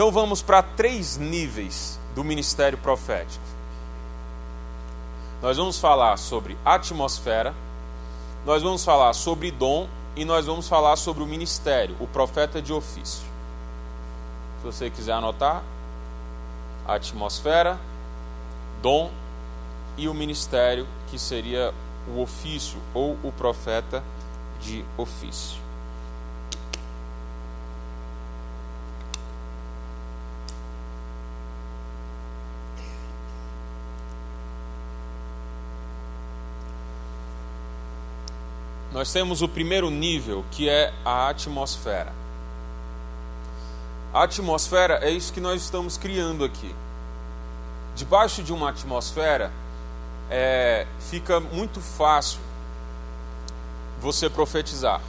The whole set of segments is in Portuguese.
Então vamos para três níveis do ministério profético. Nós vamos falar sobre atmosfera, nós vamos falar sobre dom e nós vamos falar sobre o ministério, o profeta de ofício. Se você quiser anotar, atmosfera, dom e o ministério, que seria o ofício ou o profeta de ofício. Nós temos o primeiro nível, que é a atmosfera. A atmosfera é isso que nós estamos criando aqui. Debaixo de uma atmosfera, é, fica muito fácil você profetizar.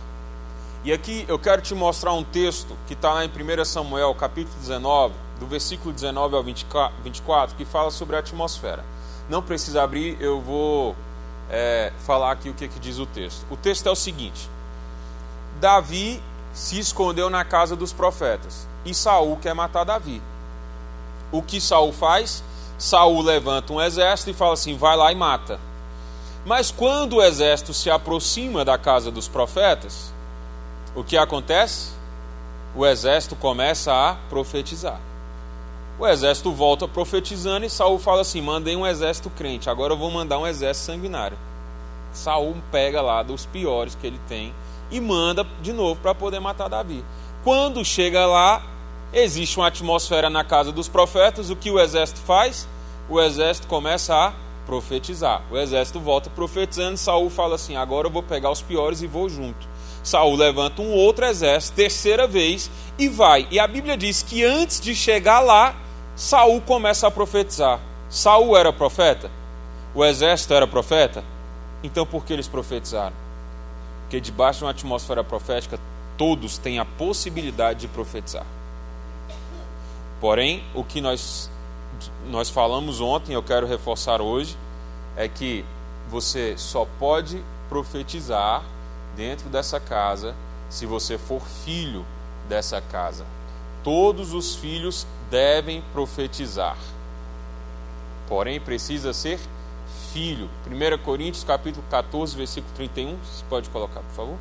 E aqui eu quero te mostrar um texto que está lá em 1 Samuel, capítulo 19, do versículo 19 ao 24, que fala sobre a atmosfera. Não precisa abrir, eu vou é, falar aqui o que, que diz o texto. O texto é o seguinte: Davi se escondeu na casa dos profetas e Saul quer matar Davi. O que Saul faz? Saul levanta um exército e fala assim: vai lá e mata. Mas quando o exército se aproxima da casa dos profetas, o que acontece? O exército começa a profetizar. O exército volta profetizando e Saul fala assim: mandei um exército crente, agora eu vou mandar um exército sanguinário. Saul pega lá dos piores que ele tem e manda de novo para poder matar Davi. Quando chega lá, existe uma atmosfera na casa dos profetas, o que o exército faz? O exército começa a profetizar. O exército volta profetizando, Saul fala assim: "Agora eu vou pegar os piores e vou junto". Saul levanta um outro exército, terceira vez, e vai. E a Bíblia diz que antes de chegar lá, Saul começa a profetizar. Saul era profeta? O exército era profeta? Então por que eles profetizaram? Porque debaixo de uma atmosfera profética, todos têm a possibilidade de profetizar. Porém, o que nós, nós falamos ontem, eu quero reforçar hoje, é que você só pode profetizar dentro dessa casa se você for filho dessa casa. Todos os filhos devem profetizar. Porém, precisa ser filho. 1 Coríntios capítulo 14, versículo 31. Você pode colocar, por favor?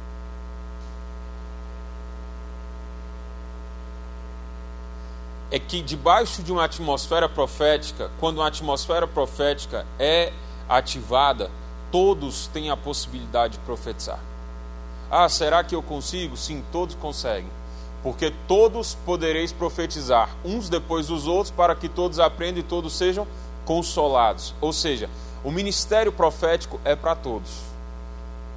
É que debaixo de uma atmosfera profética, quando uma atmosfera profética é ativada, todos têm a possibilidade de profetizar. Ah, será que eu consigo? Sim, todos conseguem porque todos podereis profetizar, uns depois dos outros, para que todos aprendam e todos sejam consolados. Ou seja, o ministério profético é para todos,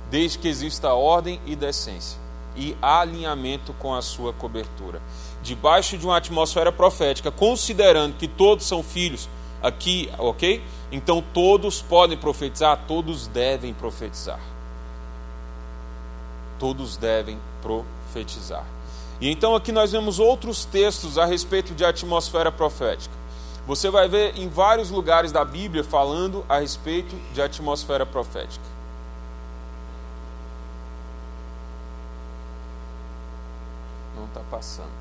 desde que exista ordem e decência e alinhamento com a sua cobertura. Debaixo de uma atmosfera profética, considerando que todos são filhos aqui, ok? Então todos podem profetizar, todos devem profetizar. Todos devem profetizar. E então aqui nós vemos outros textos a respeito de atmosfera profética. Você vai ver em vários lugares da Bíblia falando a respeito de atmosfera profética. Não está passando.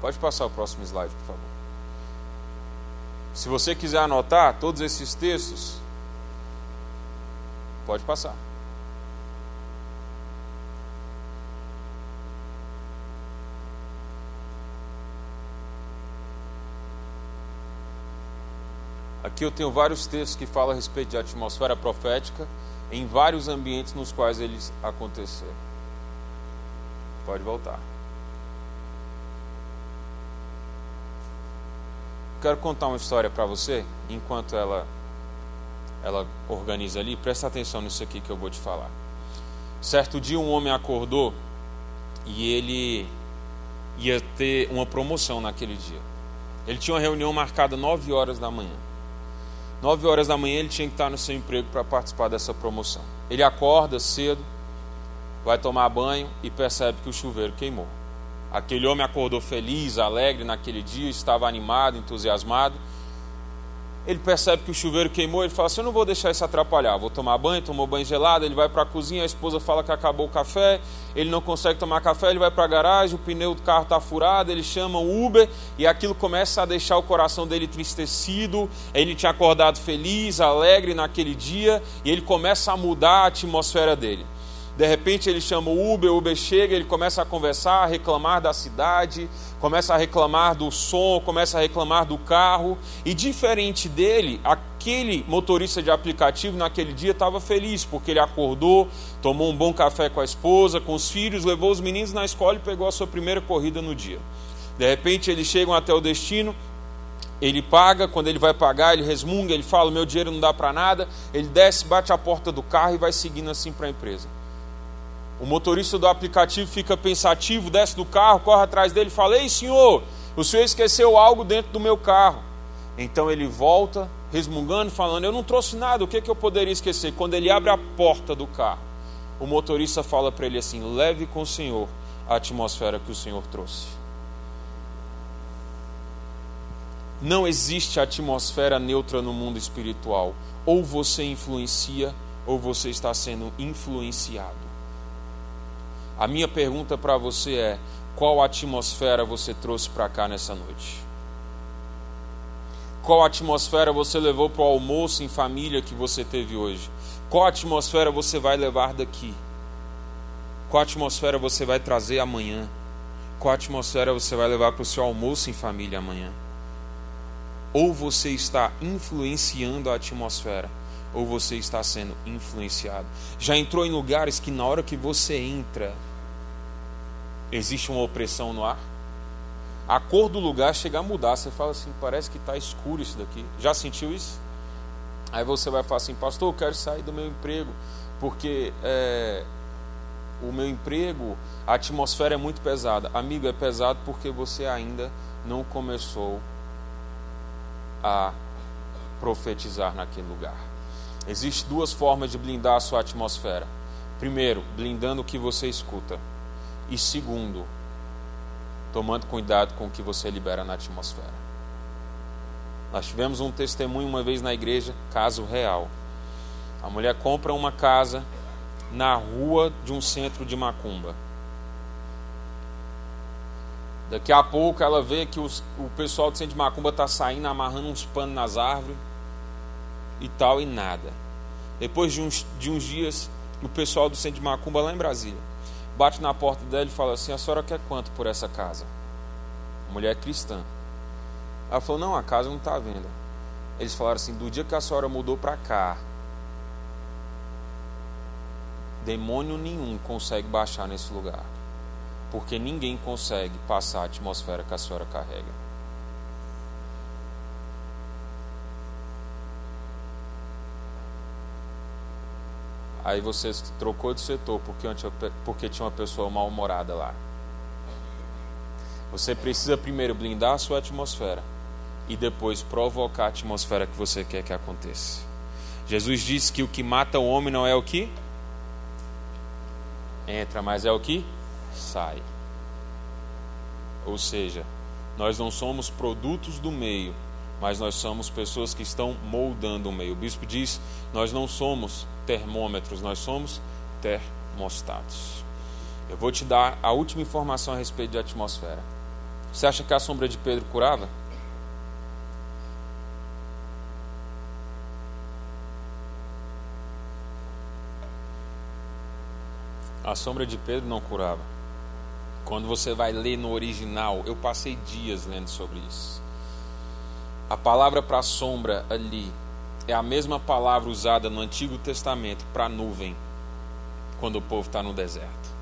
Pode passar o próximo slide, por favor. Se você quiser anotar todos esses textos, pode passar. Aqui eu tenho vários textos que falam a respeito de atmosfera profética em vários ambientes nos quais eles aconteceram. Pode voltar. Quero contar uma história para você, enquanto ela ela organiza ali, presta atenção nisso aqui que eu vou te falar. Certo dia um homem acordou e ele ia ter uma promoção naquele dia. Ele tinha uma reunião marcada 9 horas da manhã. 9 horas da manhã ele tinha que estar no seu emprego para participar dessa promoção. Ele acorda cedo, vai tomar banho e percebe que o chuveiro queimou. Aquele homem acordou feliz, alegre naquele dia, estava animado, entusiasmado. Ele percebe que o chuveiro queimou, ele fala assim: Eu não vou deixar isso atrapalhar, vou tomar banho, tomou banho gelado. Ele vai para a cozinha, a esposa fala que acabou o café, ele não consegue tomar café, ele vai para a garagem, o pneu do carro está furado, ele chama o Uber e aquilo começa a deixar o coração dele tristecido. Ele tinha acordado feliz, alegre naquele dia e ele começa a mudar a atmosfera dele. De repente ele chama o Uber, o Uber chega, ele começa a conversar, a reclamar da cidade, começa a reclamar do som, começa a reclamar do carro. E diferente dele, aquele motorista de aplicativo naquele dia estava feliz, porque ele acordou, tomou um bom café com a esposa, com os filhos, levou os meninos na escola e pegou a sua primeira corrida no dia. De repente eles chegam até o destino, ele paga, quando ele vai pagar, ele resmunga, ele fala: meu dinheiro não dá para nada. Ele desce, bate a porta do carro e vai seguindo assim para a empresa. O motorista do aplicativo fica pensativo, desce do carro, corre atrás dele e fala: Ei, senhor, o senhor esqueceu algo dentro do meu carro. Então ele volta, resmungando, falando: Eu não trouxe nada, o que, é que eu poderia esquecer? Quando ele abre a porta do carro, o motorista fala para ele assim: Leve com o senhor a atmosfera que o senhor trouxe. Não existe atmosfera neutra no mundo espiritual. Ou você influencia, ou você está sendo influenciado. A minha pergunta para você é: qual atmosfera você trouxe para cá nessa noite? Qual atmosfera você levou para o almoço em família que você teve hoje? Qual atmosfera você vai levar daqui? Qual atmosfera você vai trazer amanhã? Qual atmosfera você vai levar para o seu almoço em família amanhã? Ou você está influenciando a atmosfera? Ou você está sendo influenciado. Já entrou em lugares que na hora que você entra, existe uma opressão no ar? A cor do lugar chega a mudar. Você fala assim, parece que está escuro isso daqui. Já sentiu isso? Aí você vai falar assim, pastor, eu quero sair do meu emprego, porque é, o meu emprego, a atmosfera é muito pesada. Amigo, é pesado porque você ainda não começou a profetizar naquele lugar. Existem duas formas de blindar a sua atmosfera. Primeiro, blindando o que você escuta. E segundo, tomando cuidado com o que você libera na atmosfera. Nós tivemos um testemunho uma vez na igreja, caso real. A mulher compra uma casa na rua de um centro de macumba. Daqui a pouco ela vê que os, o pessoal do centro de macumba está saindo, amarrando uns panos nas árvores e tal, e nada. Depois de uns, de uns dias, o pessoal do centro de Macumba, lá em Brasília, bate na porta dela e fala assim: A senhora quer quanto por essa casa? Mulher cristã. Ela falou: Não, a casa não está à venda. Eles falaram assim: Do dia que a senhora mudou para cá, demônio nenhum consegue baixar nesse lugar. Porque ninguém consegue passar a atmosfera que a senhora carrega. Aí você trocou de setor porque, porque tinha uma pessoa mal-humorada lá. Você precisa primeiro blindar a sua atmosfera e depois provocar a atmosfera que você quer que aconteça. Jesus disse que o que mata o homem não é o que entra, mas é o que sai. Ou seja, nós não somos produtos do meio, mas nós somos pessoas que estão moldando o meio. O bispo diz: nós não somos termômetros, nós somos termostatos. Eu vou te dar a última informação a respeito de atmosfera. Você acha que a sombra de Pedro curava? A sombra de Pedro não curava. Quando você vai ler no original, eu passei dias lendo sobre isso. A palavra para sombra ali é a mesma palavra usada no Antigo Testamento para nuvem, quando o povo está no deserto.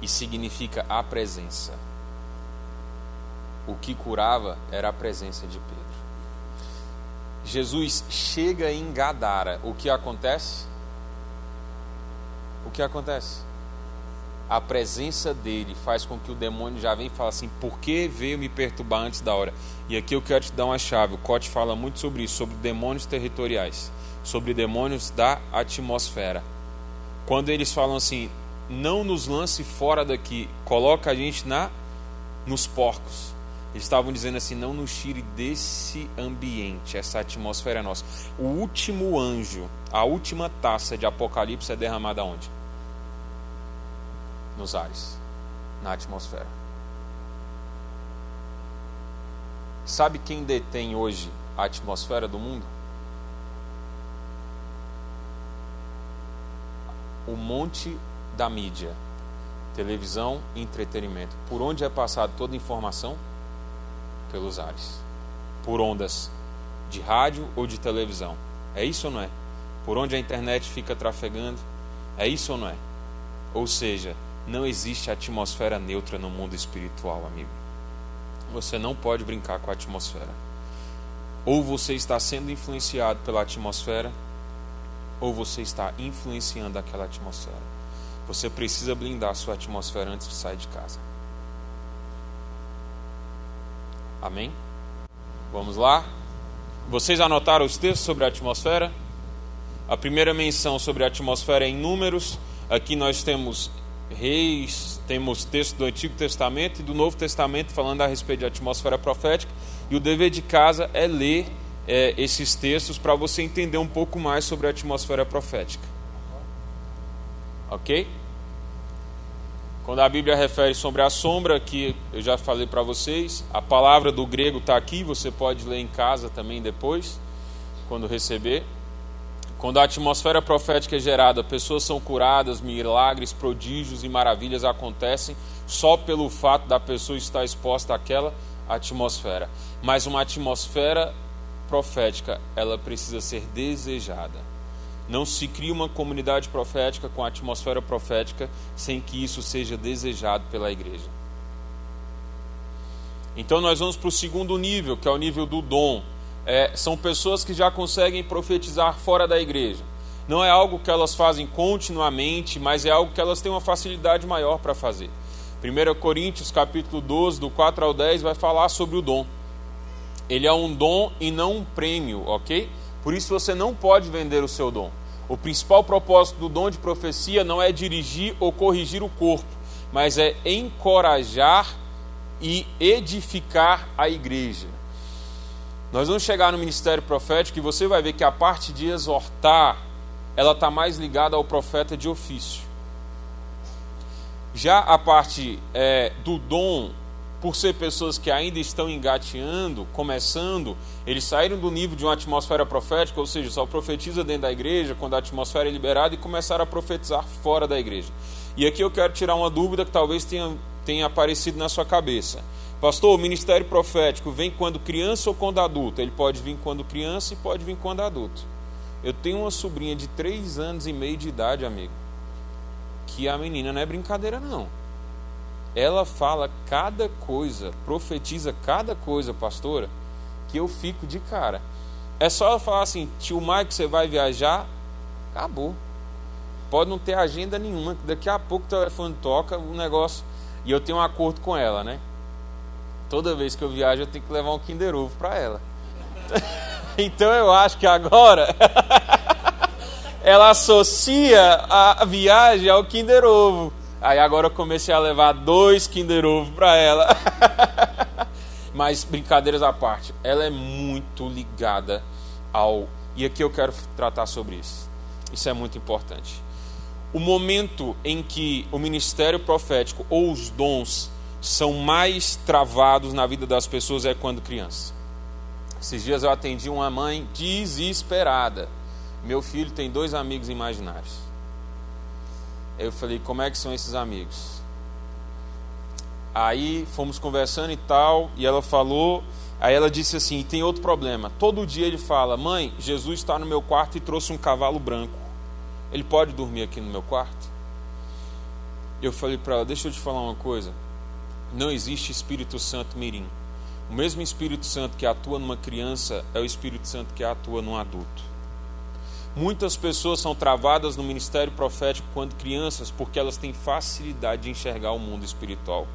E significa a presença. O que curava era a presença de Pedro. Jesus chega em Gadara. O que acontece? O que acontece? A presença dele faz com que o demônio já venha e fale assim: por que veio me perturbar antes da hora? E aqui eu quero te dar uma chave. O Cote fala muito sobre isso, sobre demônios territoriais, sobre demônios da atmosfera. Quando eles falam assim: não nos lance fora daqui, coloca a gente na nos porcos. Eles estavam dizendo assim: não nos tire desse ambiente, essa atmosfera é nossa. O último anjo, a última taça de Apocalipse é derramada onde? Nos ares, na atmosfera. Sabe quem detém hoje a atmosfera do mundo? O monte da mídia, televisão e entretenimento. Por onde é passado toda a informação? pelos ares, por ondas de rádio ou de televisão. É isso ou não é? Por onde a internet fica trafegando? É isso ou não é? Ou seja, não existe atmosfera neutra no mundo espiritual, amigo. Você não pode brincar com a atmosfera. Ou você está sendo influenciado pela atmosfera, ou você está influenciando aquela atmosfera. Você precisa blindar a sua atmosfera antes de sair de casa. Amém? Vamos lá? Vocês anotaram os textos sobre a atmosfera? A primeira menção sobre a atmosfera é em Números. Aqui nós temos reis, temos texto do Antigo Testamento e do Novo Testamento falando a respeito de atmosfera profética. E o dever de casa é ler é, esses textos para você entender um pouco mais sobre a atmosfera profética. Ok? Quando a Bíblia refere sobre a sombra, que eu já falei para vocês, a palavra do grego está aqui, você pode ler em casa também depois, quando receber. Quando a atmosfera profética é gerada, pessoas são curadas, milagres, prodígios e maravilhas acontecem só pelo fato da pessoa estar exposta àquela atmosfera. Mas uma atmosfera profética, ela precisa ser desejada. Não se cria uma comunidade profética com atmosfera profética sem que isso seja desejado pela igreja. Então nós vamos para o segundo nível, que é o nível do dom. É, são pessoas que já conseguem profetizar fora da igreja. Não é algo que elas fazem continuamente, mas é algo que elas têm uma facilidade maior para fazer. 1 Coríntios capítulo 12, do 4 ao 10, vai falar sobre o dom. Ele é um dom e não um prêmio, ok? Por isso você não pode vender o seu dom. O principal propósito do dom de profecia não é dirigir ou corrigir o corpo, mas é encorajar e edificar a igreja. Nós vamos chegar no ministério profético e você vai ver que a parte de exortar, ela está mais ligada ao profeta de ofício. Já a parte é, do dom por ser pessoas que ainda estão engateando, começando, eles saíram do nível de uma atmosfera profética, ou seja, só profetiza dentro da igreja quando a atmosfera é liberada e começaram a profetizar fora da igreja. E aqui eu quero tirar uma dúvida que talvez tenha, tenha aparecido na sua cabeça. Pastor, o ministério profético vem quando criança ou quando adulto? Ele pode vir quando criança e pode vir quando adulto. Eu tenho uma sobrinha de 3 anos e meio de idade, amigo, que a menina não é brincadeira não ela fala cada coisa, profetiza cada coisa, pastora, que eu fico de cara. É só ela falar assim, tio Mike, você vai viajar? Acabou. Pode não ter agenda nenhuma, daqui a pouco o telefone toca, o negócio. E eu tenho um acordo com ela, né? Toda vez que eu viajo, eu tenho que levar um Kinder Ovo para ela. então eu acho que agora ela associa a viagem ao Kinder Ovo. Aí agora eu comecei a levar dois Kinder Ovo para ela. Mas brincadeiras à parte, ela é muito ligada ao. E aqui eu quero tratar sobre isso. Isso é muito importante. O momento em que o ministério profético ou os dons são mais travados na vida das pessoas é quando criança. Esses dias eu atendi uma mãe desesperada. Meu filho tem dois amigos imaginários. Eu falei, como é que são esses amigos? Aí fomos conversando e tal, e ela falou, aí ela disse assim, e tem outro problema. Todo dia ele fala, mãe, Jesus está no meu quarto e trouxe um cavalo branco. Ele pode dormir aqui no meu quarto? Eu falei para ela, deixa eu te falar uma coisa. Não existe Espírito Santo mirim. O mesmo Espírito Santo que atua numa criança é o Espírito Santo que atua num adulto. Muitas pessoas são travadas no ministério profético quando crianças porque elas têm facilidade de enxergar o mundo espiritual.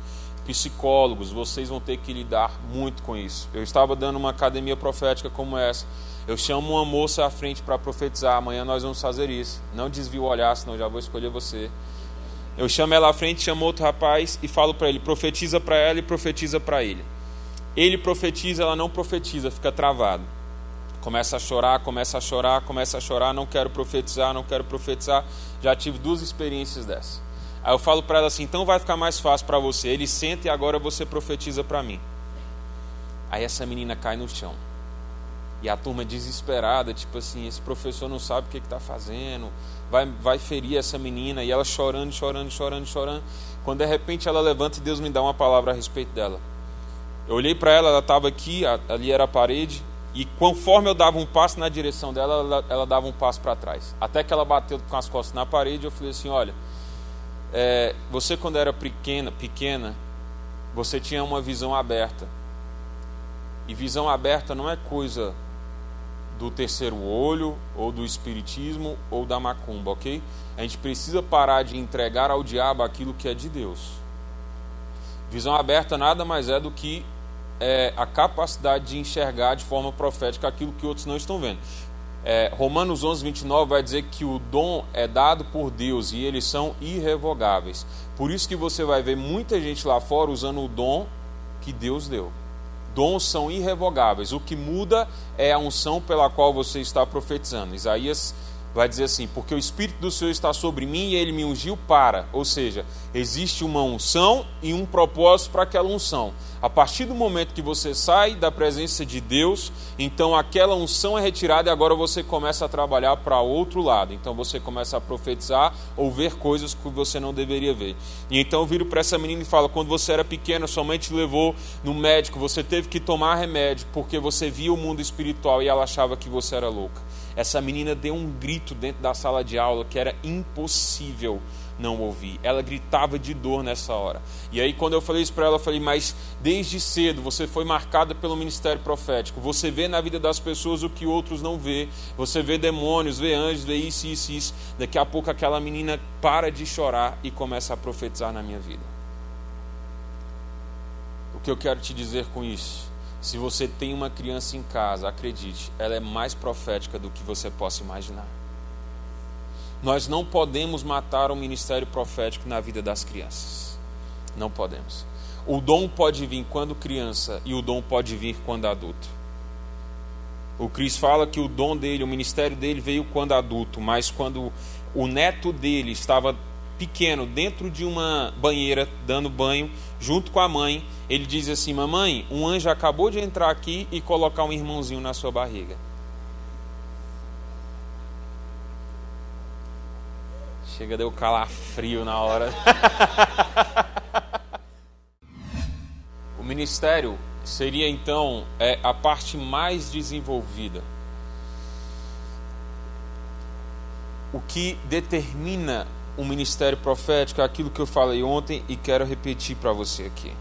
Psicólogos, vocês vão ter que lidar muito com isso. Eu estava dando uma academia profética como essa. Eu chamo uma moça à frente para profetizar. Amanhã nós vamos fazer isso. Não desvie o olhar, senão já vou escolher você. Eu chamo ela à frente, chamo outro rapaz e falo para ele: profetiza para ela e profetiza para ele. Ele profetiza, ela não profetiza, fica travado. Começa a chorar, começa a chorar, começa a chorar, não quero profetizar, não quero profetizar. Já tive duas experiências dessas. Aí eu falo para ela assim: então vai ficar mais fácil para você. Ele senta e agora você profetiza para mim. Aí essa menina cai no chão. E a turma desesperada, tipo assim, esse professor não sabe o que está fazendo, vai, vai ferir essa menina, e ela chorando, chorando, chorando, chorando. Quando de repente ela levanta e Deus me dá uma palavra a respeito dela. Eu olhei para ela, ela estava aqui, ali era a parede, e conforme eu dava um passo na direção dela, ela, ela dava um passo para trás. Até que ela bateu com as costas na parede, eu falei assim: Olha, é, você quando era pequena, pequena, você tinha uma visão aberta. E visão aberta não é coisa do terceiro olho, ou do espiritismo, ou da macumba, ok? A gente precisa parar de entregar ao diabo aquilo que é de Deus. Visão aberta nada mais é do que é, a capacidade de enxergar de forma profética aquilo que outros não estão vendo. É, Romanos 11, 29 vai dizer que o dom é dado por Deus e eles são irrevogáveis. Por isso que você vai ver muita gente lá fora usando o dom que Deus deu dons são irrevogáveis. O que muda é a unção pela qual você está profetizando. Isaías vai dizer assim: Porque o Espírito do Senhor está sobre mim e ele me ungiu para. Ou seja, existe uma unção e um propósito para aquela unção. A partir do momento que você sai da presença de Deus, então aquela unção é retirada e agora você começa a trabalhar para outro lado. Então você começa a profetizar ou ver coisas que você não deveria ver. E então eu viro para essa menina e falo: quando você era pequena, sua mãe te levou no médico, você teve que tomar remédio porque você via o mundo espiritual e ela achava que você era louca. Essa menina deu um grito dentro da sala de aula que era impossível não ouvir. Ela gritava de dor nessa hora. E aí, quando eu falei isso para ela, eu falei: Mas desde cedo você foi marcada pelo ministério profético. Você vê na vida das pessoas o que outros não vê. Você vê demônios, vê anjos, vê isso, isso, isso. Daqui a pouco aquela menina para de chorar e começa a profetizar na minha vida. O que eu quero te dizer com isso? Se você tem uma criança em casa, acredite, ela é mais profética do que você possa imaginar. Nós não podemos matar o ministério profético na vida das crianças. Não podemos. O dom pode vir quando criança e o dom pode vir quando adulto. O Cris fala que o dom dele, o ministério dele veio quando adulto, mas quando o neto dele estava pequeno dentro de uma banheira dando banho junto com a mãe, ele diz assim: "Mamãe, um anjo acabou de entrar aqui e colocar um irmãozinho na sua barriga". Chega, deu calafrio na hora. o ministério seria então é, a parte mais desenvolvida. O que determina o ministério profético é aquilo que eu falei ontem e quero repetir para você aqui.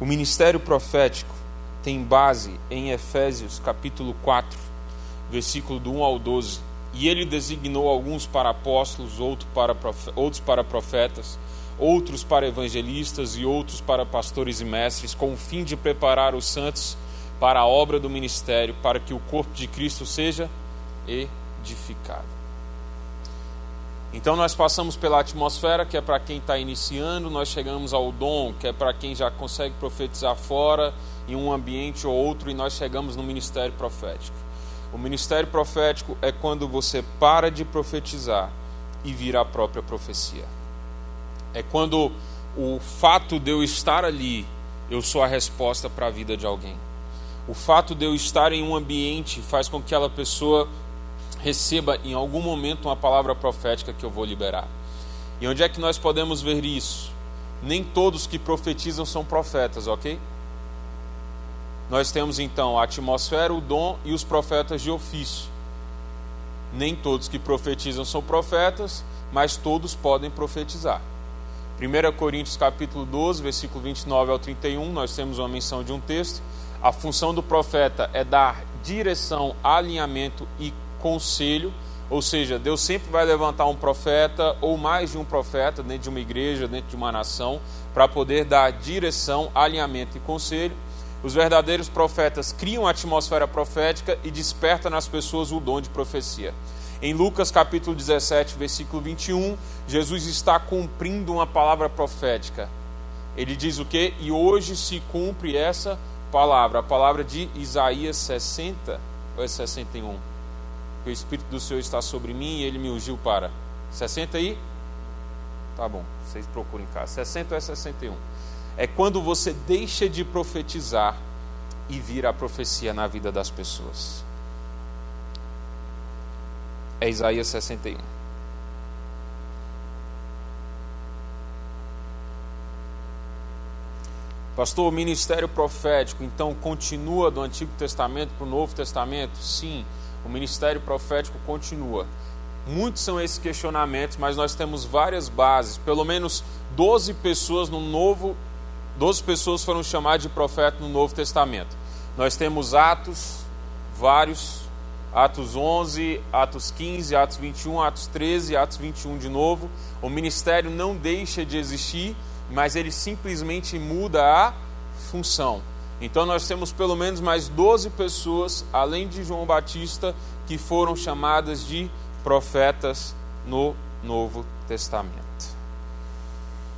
O ministério profético tem base em Efésios capítulo 4, versículo do 1 ao 12 e ele designou alguns para apóstolos, outros para, outros para profetas, outros para evangelistas e outros para pastores e mestres, com o fim de preparar os santos para a obra do ministério, para que o corpo de Cristo seja edificado. Então nós passamos pela atmosfera, que é para quem está iniciando, nós chegamos ao dom, que é para quem já consegue profetizar fora, em um ambiente ou outro, e nós chegamos no ministério profético. O ministério profético é quando você para de profetizar e vira a própria profecia. É quando o fato de eu estar ali, eu sou a resposta para a vida de alguém. O fato de eu estar em um ambiente faz com que aquela pessoa receba em algum momento uma palavra profética que eu vou liberar. E onde é que nós podemos ver isso? Nem todos que profetizam são profetas, ok? Nós temos então a atmosfera, o dom e os profetas de ofício. Nem todos que profetizam são profetas, mas todos podem profetizar. 1 Coríntios capítulo 12, versículo 29 ao 31, nós temos uma menção de um texto. A função do profeta é dar direção, alinhamento e conselho, ou seja, Deus sempre vai levantar um profeta ou mais de um profeta dentro de uma igreja, dentro de uma nação, para poder dar direção, alinhamento e conselho os verdadeiros profetas criam a atmosfera profética e despertam nas pessoas o dom de profecia. Em Lucas capítulo 17, versículo 21, Jesus está cumprindo uma palavra profética. Ele diz o que? E hoje se cumpre essa palavra, a palavra de Isaías 60 ou é 61? Que o Espírito do Senhor está sobre mim e ele me ungiu para 60 aí? Tá bom, vocês procurem cá. 60 ou é 61? É quando você deixa de profetizar e vira a profecia na vida das pessoas. É Isaías 61. Pastor, o ministério profético então continua do Antigo Testamento para o Novo Testamento? Sim, o ministério profético continua. Muitos são esses questionamentos, mas nós temos várias bases. Pelo menos 12 pessoas no Novo 12 pessoas foram chamadas de profeta no Novo Testamento. Nós temos Atos, vários, Atos 11, Atos 15, Atos 21, Atos 13, Atos 21 de novo. O ministério não deixa de existir, mas ele simplesmente muda a função. Então nós temos pelo menos mais 12 pessoas, além de João Batista, que foram chamadas de profetas no Novo Testamento.